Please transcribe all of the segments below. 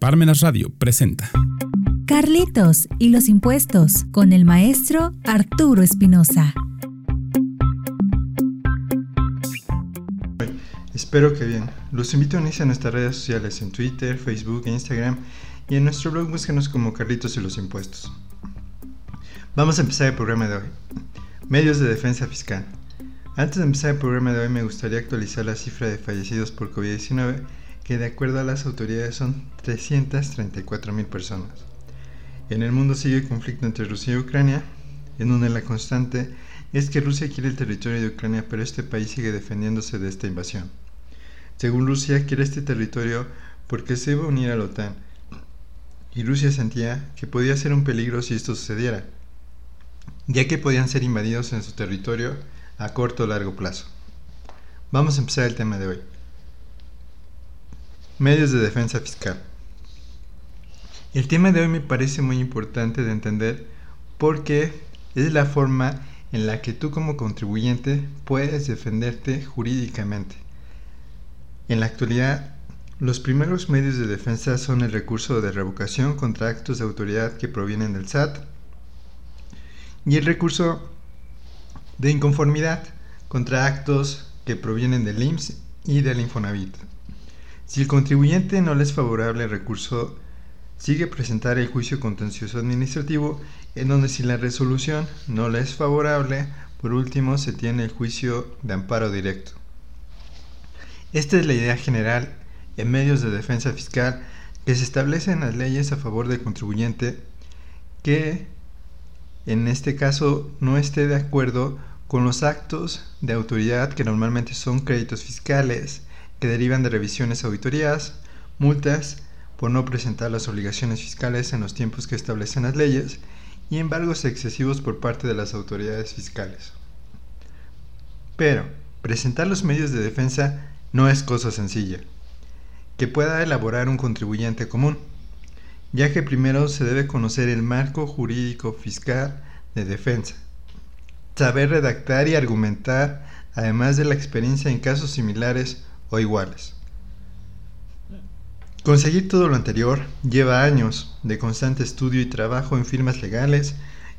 Parmenas Radio presenta Carlitos y los impuestos con el maestro Arturo Espinosa. Espero que bien. Los invito a unirse a nuestras redes sociales en Twitter, Facebook e Instagram y en nuestro blog búsquenos como Carlitos y los impuestos. Vamos a empezar el programa de hoy. Medios de defensa fiscal. Antes de empezar el programa de hoy me gustaría actualizar la cifra de fallecidos por COVID-19 que de acuerdo a las autoridades son 334 mil personas. En el mundo sigue el conflicto entre Rusia y Ucrania, en donde la constante es que Rusia quiere el territorio de Ucrania, pero este país sigue defendiéndose de esta invasión. Según Rusia, quiere este territorio porque se iba a unir a la OTAN, y Rusia sentía que podía ser un peligro si esto sucediera, ya que podían ser invadidos en su territorio a corto o largo plazo. Vamos a empezar el tema de hoy. Medios de defensa fiscal. El tema de hoy me parece muy importante de entender porque es la forma en la que tú como contribuyente puedes defenderte jurídicamente. En la actualidad, los primeros medios de defensa son el recurso de revocación contra actos de autoridad que provienen del SAT y el recurso de inconformidad contra actos que provienen del IMSS y del Infonavit. Si el contribuyente no le es favorable el recurso, sigue presentar el juicio contencioso administrativo, en donde si la resolución no le es favorable, por último se tiene el juicio de amparo directo. Esta es la idea general en medios de defensa fiscal que se establecen las leyes a favor del contribuyente que en este caso no esté de acuerdo con los actos de autoridad que normalmente son créditos fiscales, que derivan de revisiones auditorías, multas por no presentar las obligaciones fiscales en los tiempos que establecen las leyes y embargos excesivos por parte de las autoridades fiscales. Pero, presentar los medios de defensa no es cosa sencilla, que pueda elaborar un contribuyente común, ya que primero se debe conocer el marco jurídico fiscal de defensa, saber redactar y argumentar, además de la experiencia en casos similares o iguales. Conseguir todo lo anterior lleva años de constante estudio y trabajo en firmas legales,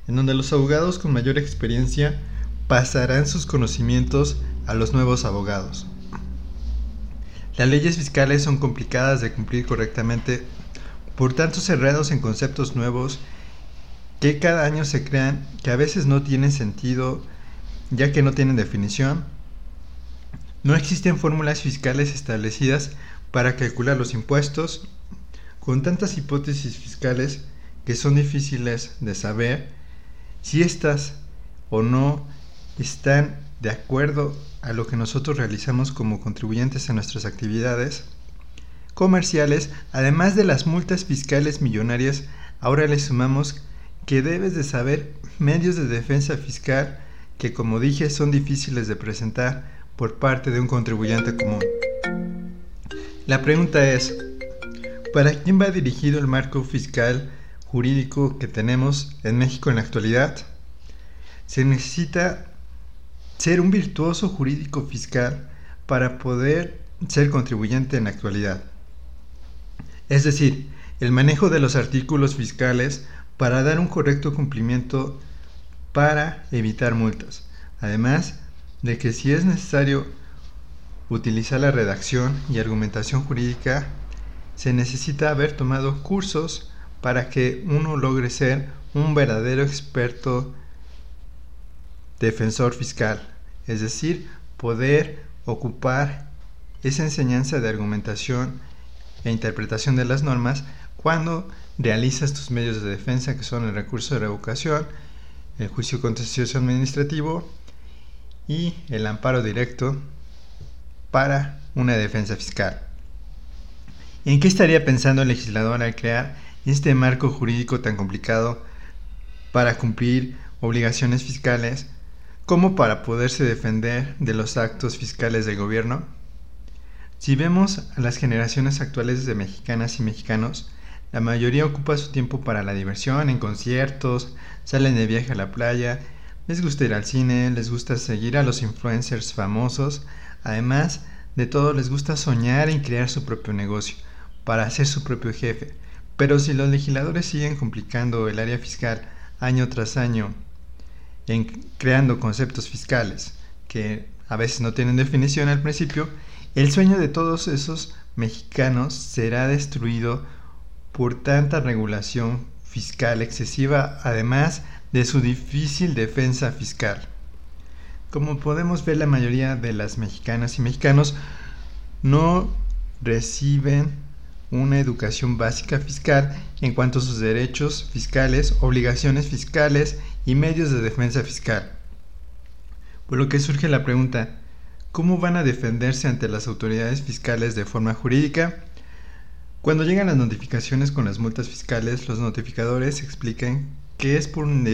en donde los abogados con mayor experiencia pasarán sus conocimientos a los nuevos abogados. Las leyes fiscales son complicadas de cumplir correctamente por tanto cerrados en conceptos nuevos que cada año se crean que a veces no tienen sentido ya que no tienen definición no existen fórmulas fiscales establecidas para calcular los impuestos, con tantas hipótesis fiscales que son difíciles de saber si estas o no están de acuerdo a lo que nosotros realizamos como contribuyentes en nuestras actividades comerciales, además de las multas fiscales millonarias, ahora le sumamos que debes de saber medios de defensa fiscal que como dije son difíciles de presentar por parte de un contribuyente común. La pregunta es, ¿para quién va dirigido el marco fiscal jurídico que tenemos en México en la actualidad? Se necesita ser un virtuoso jurídico fiscal para poder ser contribuyente en la actualidad. Es decir, el manejo de los artículos fiscales para dar un correcto cumplimiento para evitar multas. Además, de que si es necesario utilizar la redacción y argumentación jurídica, se necesita haber tomado cursos para que uno logre ser un verdadero experto defensor fiscal, es decir, poder ocupar esa enseñanza de argumentación e interpretación de las normas cuando realizas tus medios de defensa que son el recurso de revocación, el juicio contencioso administrativo y el amparo directo para una defensa fiscal. ¿En qué estaría pensando el legislador al crear este marco jurídico tan complicado para cumplir obligaciones fiscales como para poderse defender de los actos fiscales del gobierno? Si vemos a las generaciones actuales de mexicanas y mexicanos, la mayoría ocupa su tiempo para la diversión, en conciertos, salen de viaje a la playa les gusta ir al cine, les gusta seguir a los influencers famosos, además de todo les gusta soñar en crear su propio negocio. para ser su propio jefe. Pero si los legisladores siguen complicando el área fiscal año tras año, creando conceptos fiscales que a veces no tienen definición al principio, el sueño de todos esos mexicanos será destruido por tanta regulación fiscal excesiva, además de su difícil defensa fiscal. Como podemos ver, la mayoría de las mexicanas y mexicanos no reciben una educación básica fiscal en cuanto a sus derechos fiscales, obligaciones fiscales y medios de defensa fiscal. Por lo que surge la pregunta, ¿cómo van a defenderse ante las autoridades fiscales de forma jurídica? Cuando llegan las notificaciones con las multas fiscales, los notificadores explican que es por un,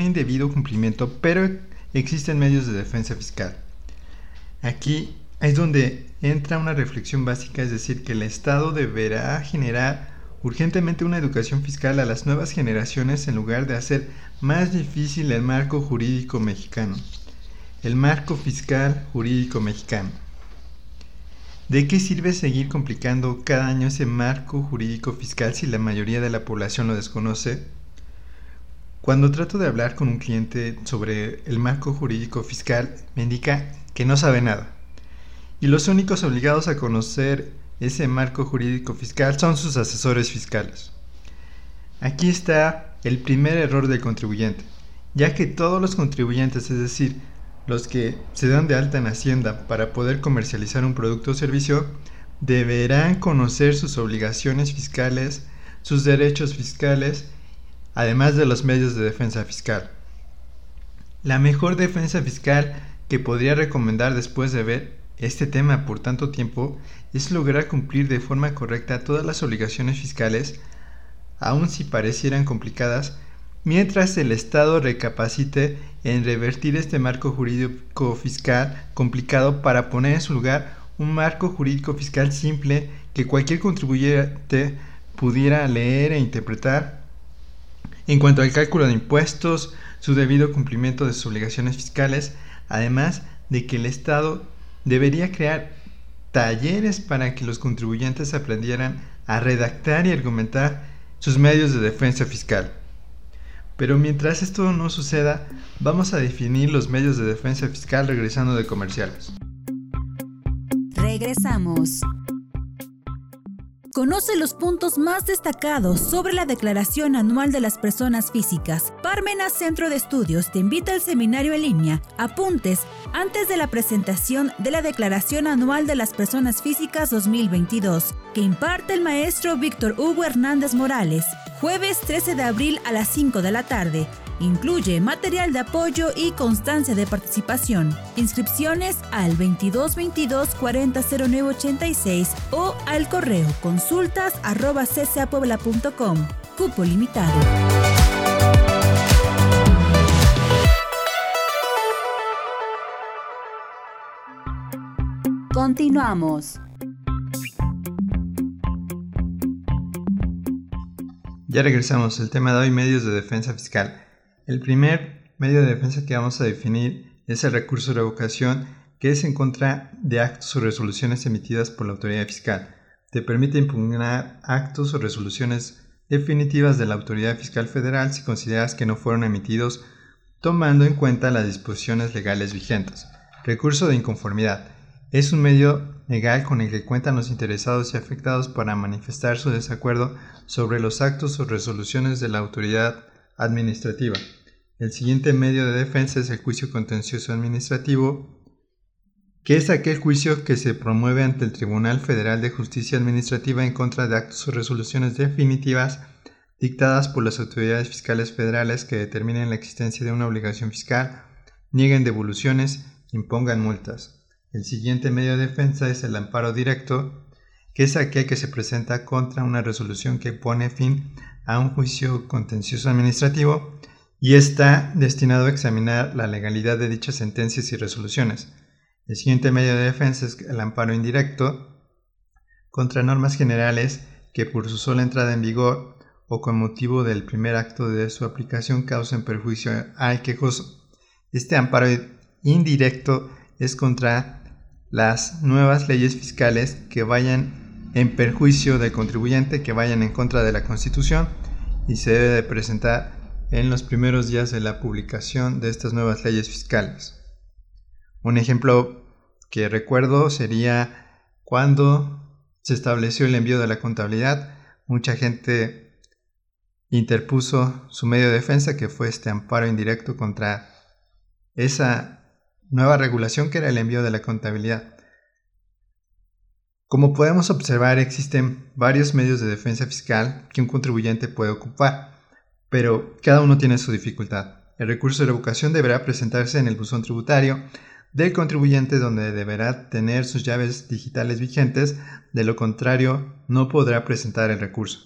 indebido cumplimiento, pero existen medios de defensa fiscal. Aquí es donde entra una reflexión básica, es decir, que el Estado deberá generar urgentemente una educación fiscal a las nuevas generaciones en lugar de hacer más difícil el marco jurídico mexicano. El marco fiscal jurídico mexicano. ¿De qué sirve seguir complicando cada año ese marco jurídico fiscal si la mayoría de la población lo desconoce? Cuando trato de hablar con un cliente sobre el marco jurídico fiscal, me indica que no sabe nada. Y los únicos obligados a conocer ese marco jurídico fiscal son sus asesores fiscales. Aquí está el primer error del contribuyente, ya que todos los contribuyentes, es decir, los que se dan de alta en Hacienda para poder comercializar un producto o servicio, deberán conocer sus obligaciones fiscales, sus derechos fiscales, además de los medios de defensa fiscal. La mejor defensa fiscal que podría recomendar después de ver este tema por tanto tiempo es lograr cumplir de forma correcta todas las obligaciones fiscales, aun si parecieran complicadas, mientras el Estado recapacite en revertir este marco jurídico fiscal complicado para poner en su lugar un marco jurídico fiscal simple que cualquier contribuyente pudiera leer e interpretar en cuanto al cálculo de impuestos, su debido cumplimiento de sus obligaciones fiscales, además de que el Estado debería crear talleres para que los contribuyentes aprendieran a redactar y argumentar sus medios de defensa fiscal. Pero mientras esto no suceda, vamos a definir los medios de defensa fiscal regresando de comerciales. Regresamos. Conoce los puntos más destacados sobre la Declaración Anual de las Personas Físicas. Parmenas Centro de Estudios te invita al seminario en línea. Apuntes antes de la presentación de la Declaración Anual de las Personas Físicas 2022, que imparte el maestro Víctor Hugo Hernández Morales, jueves 13 de abril a las 5 de la tarde. Incluye material de apoyo y constancia de participación. Inscripciones al 2222 400986 o al correo consultas arroba Cupo limitado. Continuamos. Ya regresamos. El tema de hoy, medios de defensa fiscal. El primer medio de defensa que vamos a definir es el recurso de revocación, que es en contra de actos o resoluciones emitidas por la autoridad fiscal. Te permite impugnar actos o resoluciones definitivas de la autoridad fiscal federal si consideras que no fueron emitidos tomando en cuenta las disposiciones legales vigentes. Recurso de inconformidad. Es un medio legal con el que cuentan los interesados y afectados para manifestar su desacuerdo sobre los actos o resoluciones de la autoridad administrativa. El siguiente medio de defensa es el juicio contencioso administrativo, que es aquel juicio que se promueve ante el Tribunal Federal de Justicia Administrativa en contra de actos o resoluciones definitivas dictadas por las autoridades fiscales federales que determinen la existencia de una obligación fiscal, nieguen devoluciones, impongan multas. El siguiente medio de defensa es el amparo directo, que es aquel que se presenta contra una resolución que pone fin a un juicio contencioso administrativo y está destinado a examinar la legalidad de dichas sentencias y resoluciones. El siguiente medio de defensa es el amparo indirecto contra normas generales que por su sola entrada en vigor o con motivo del primer acto de su aplicación causen perjuicio al quejoso. Este amparo indirecto es contra las nuevas leyes fiscales que vayan en perjuicio del contribuyente que vayan en contra de la Constitución y se debe de presentar en los primeros días de la publicación de estas nuevas leyes fiscales. Un ejemplo que recuerdo sería cuando se estableció el envío de la contabilidad, mucha gente interpuso su medio de defensa que fue este amparo indirecto contra esa nueva regulación que era el envío de la contabilidad. Como podemos observar, existen varios medios de defensa fiscal que un contribuyente puede ocupar, pero cada uno tiene su dificultad. El recurso de revocación deberá presentarse en el buzón tributario del contribuyente donde deberá tener sus llaves digitales vigentes, de lo contrario no podrá presentar el recurso.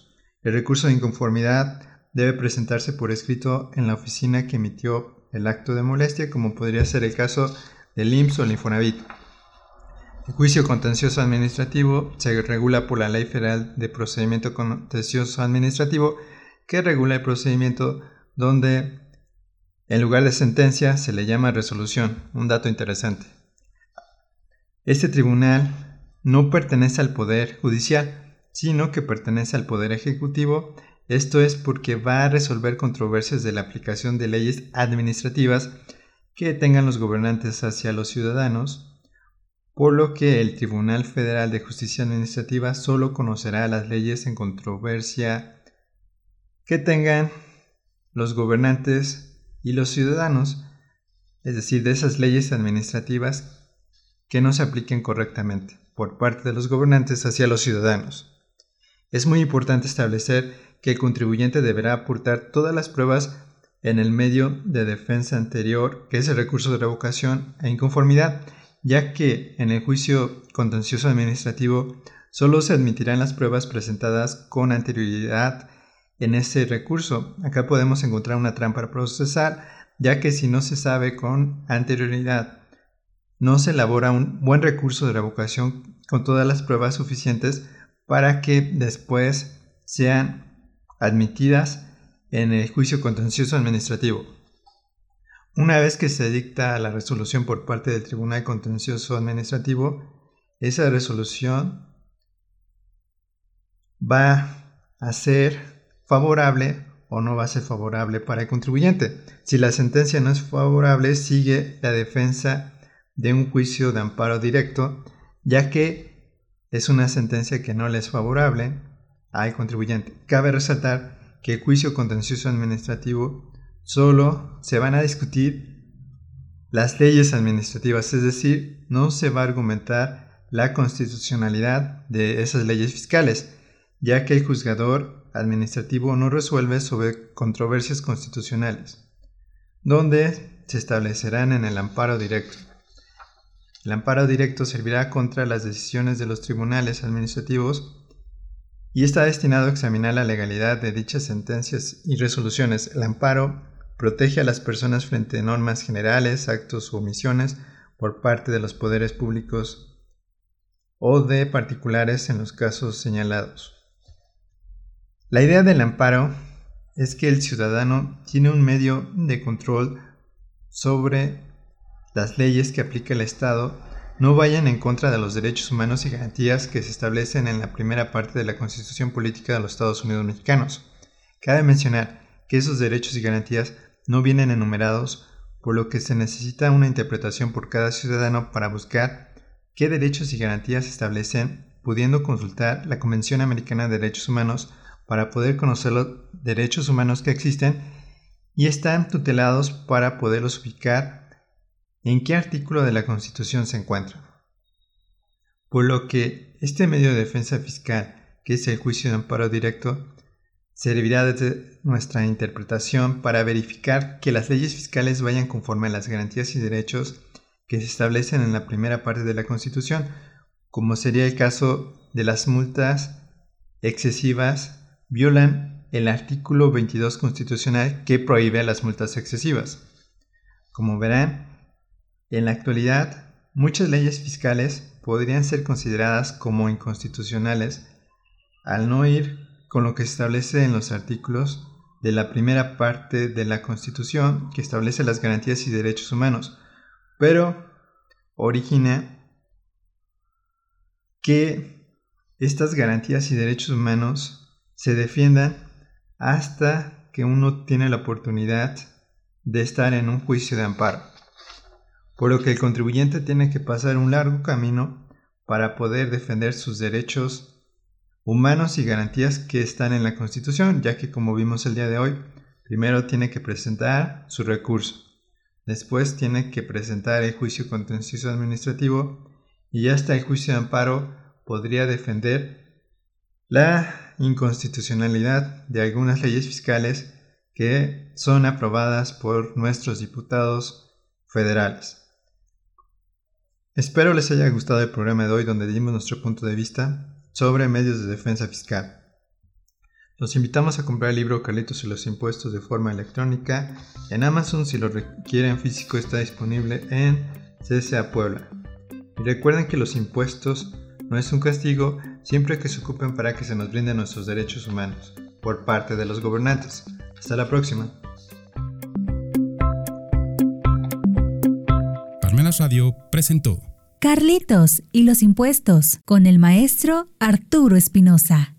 El recurso de inconformidad debe presentarse por escrito en la oficina que emitió el acto de molestia, como podría ser el caso del IMSS o el Infonavit. El juicio contencioso administrativo se regula por la Ley Federal de Procedimiento Contencioso Administrativo, que regula el procedimiento donde en lugar de sentencia se le llama resolución, un dato interesante. Este tribunal no pertenece al Poder Judicial, sino que pertenece al Poder Ejecutivo, esto es porque va a resolver controversias de la aplicación de leyes administrativas que tengan los gobernantes hacia los ciudadanos por lo que el Tribunal Federal de Justicia Administrativa solo conocerá las leyes en controversia que tengan los gobernantes y los ciudadanos, es decir, de esas leyes administrativas que no se apliquen correctamente por parte de los gobernantes hacia los ciudadanos. Es muy importante establecer que el contribuyente deberá aportar todas las pruebas en el medio de defensa anterior, que es el recurso de revocación e inconformidad, ya que en el juicio contencioso administrativo solo se admitirán las pruebas presentadas con anterioridad en ese recurso. Acá podemos encontrar una trampa procesar, ya que si no se sabe con anterioridad, no se elabora un buen recurso de revocación con todas las pruebas suficientes para que después sean admitidas en el juicio contencioso administrativo. Una vez que se dicta la resolución por parte del Tribunal Contencioso Administrativo, esa resolución va a ser favorable o no va a ser favorable para el contribuyente. Si la sentencia no es favorable, sigue la defensa de un juicio de amparo directo, ya que es una sentencia que no le es favorable al contribuyente. Cabe resaltar que el juicio contencioso administrativo solo se van a discutir las leyes administrativas, es decir, no se va a argumentar la constitucionalidad de esas leyes fiscales, ya que el juzgador administrativo no resuelve sobre controversias constitucionales, donde se establecerán en el amparo directo. El amparo directo servirá contra las decisiones de los tribunales administrativos y está destinado a examinar la legalidad de dichas sentencias y resoluciones. El amparo protege a las personas frente a normas generales, actos u omisiones por parte de los poderes públicos o de particulares en los casos señalados. La idea del amparo es que el ciudadano tiene un medio de control sobre las leyes que aplica el Estado no vayan en contra de los derechos humanos y garantías que se establecen en la primera parte de la Constitución Política de los Estados Unidos Mexicanos. Cabe mencionar que esos derechos y garantías no vienen enumerados, por lo que se necesita una interpretación por cada ciudadano para buscar qué derechos y garantías se establecen, pudiendo consultar la Convención Americana de Derechos Humanos para poder conocer los derechos humanos que existen y están tutelados para poderlos ubicar en qué artículo de la Constitución se encuentran. Por lo que este medio de defensa fiscal, que es el juicio de amparo directo, servirá desde nuestra interpretación para verificar que las leyes fiscales vayan conforme a las garantías y derechos que se establecen en la primera parte de la Constitución, como sería el caso de las multas excesivas, violan el artículo 22 constitucional que prohíbe las multas excesivas. Como verán, en la actualidad muchas leyes fiscales podrían ser consideradas como inconstitucionales al no ir con lo que se establece en los artículos de la primera parte de la Constitución que establece las garantías y derechos humanos, pero origina que estas garantías y derechos humanos se defiendan hasta que uno tiene la oportunidad de estar en un juicio de amparo, por lo que el contribuyente tiene que pasar un largo camino para poder defender sus derechos humanos y garantías que están en la Constitución, ya que como vimos el día de hoy, primero tiene que presentar su recurso, después tiene que presentar el juicio contencioso administrativo y hasta el juicio de amparo podría defender la inconstitucionalidad de algunas leyes fiscales que son aprobadas por nuestros diputados federales. Espero les haya gustado el programa de hoy donde dimos nuestro punto de vista sobre medios de defensa fiscal. Los invitamos a comprar el libro Carlitos y los impuestos de forma electrónica en Amazon. Si lo requieren físico está disponible en CSA Puebla. Y recuerden que los impuestos no es un castigo siempre que se ocupen para que se nos brinden nuestros derechos humanos por parte de los gobernantes. Hasta la próxima. Parmenas Radio presentó Carlitos y los impuestos con el maestro Arturo Espinosa.